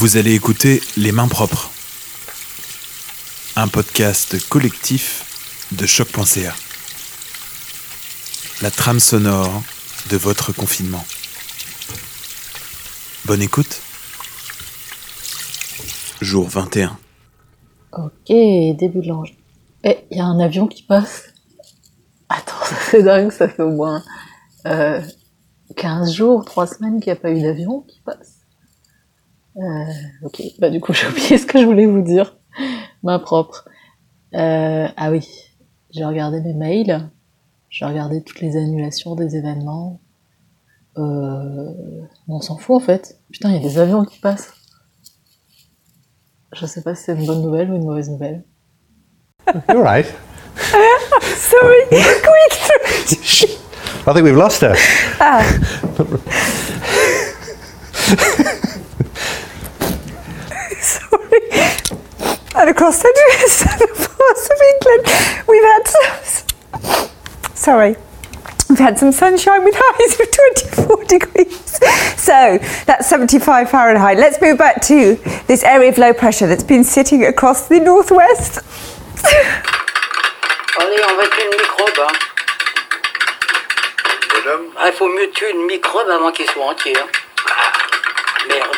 Vous allez écouter Les Mains Propres, un podcast collectif de choc.ca. La trame sonore de votre confinement. Bonne écoute. Jour 21. Ok, début de l'ange. Eh, il y a un avion qui passe. Attends, c'est dingue, ça fait au moins euh, 15 jours, 3 semaines qu'il n'y a pas eu d'avion qui passe. Euh, ok, bah du coup j'ai oublié ce que je voulais vous dire. Ma propre. Euh, ah oui, j'ai regardé mes mails, j'ai regardé toutes les annulations des événements. Euh, on s'en fout en fait. Putain, il y a des avions qui passent. Je sais pas si c'est une bonne nouvelle ou une mauvaise nouvelle. You're right. Sorry, quick. I think we've lost her. Sorry. And across the southern parts of England, we've had some. Sorry. We've had some sunshine with highs of 24 degrees. So that's 75 Fahrenheit. Let's move back to this area of low pressure that's been sitting across the northwest. Allez, on va tuer une microbe. Hein. Ah, il faut mieux tuer une microbe avant qu'il soit entier. Hein. Merde.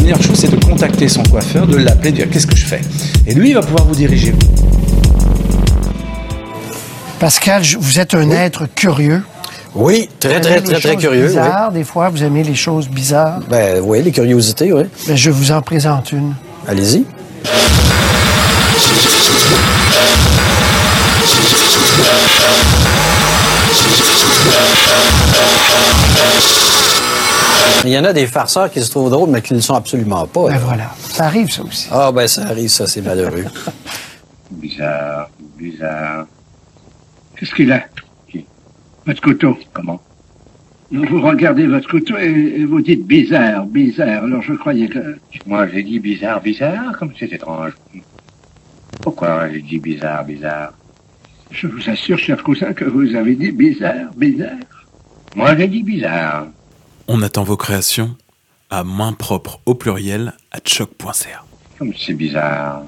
meilleure chose, c'est de contacter son coiffeur, de l'appeler, de dire qu'est-ce que je fais? Et lui, il va pouvoir vous diriger. Pascal, vous êtes un être curieux. Oui, très, très, très, très curieux. oui. Bizarres, des fois, vous aimez les choses bizarres. Ben oui, les curiosités, oui. Ben, je vous en présente une. Allez-y. Il y en a des farceurs qui se trouvent drôles, mais qui ne le sont absolument pas. Ben là. voilà, ça arrive ça aussi. Ah ben ça arrive, ça, c'est malheureux. Bizarre, bizarre. Qu'est-ce qu'il a Votre couteau. Comment? Vous regardez votre couteau et, et vous dites bizarre, bizarre. Alors je croyais que... Moi j'ai dit bizarre, bizarre, comme c'est étrange. Pourquoi j'ai dit bizarre, bizarre? Je vous assure, cher cousin, que vous avez dit bizarre, bizarre. Moi j'ai dit bizarre. On attend vos créations à main propre au pluriel à choc.ca. Comme c'est bizarre.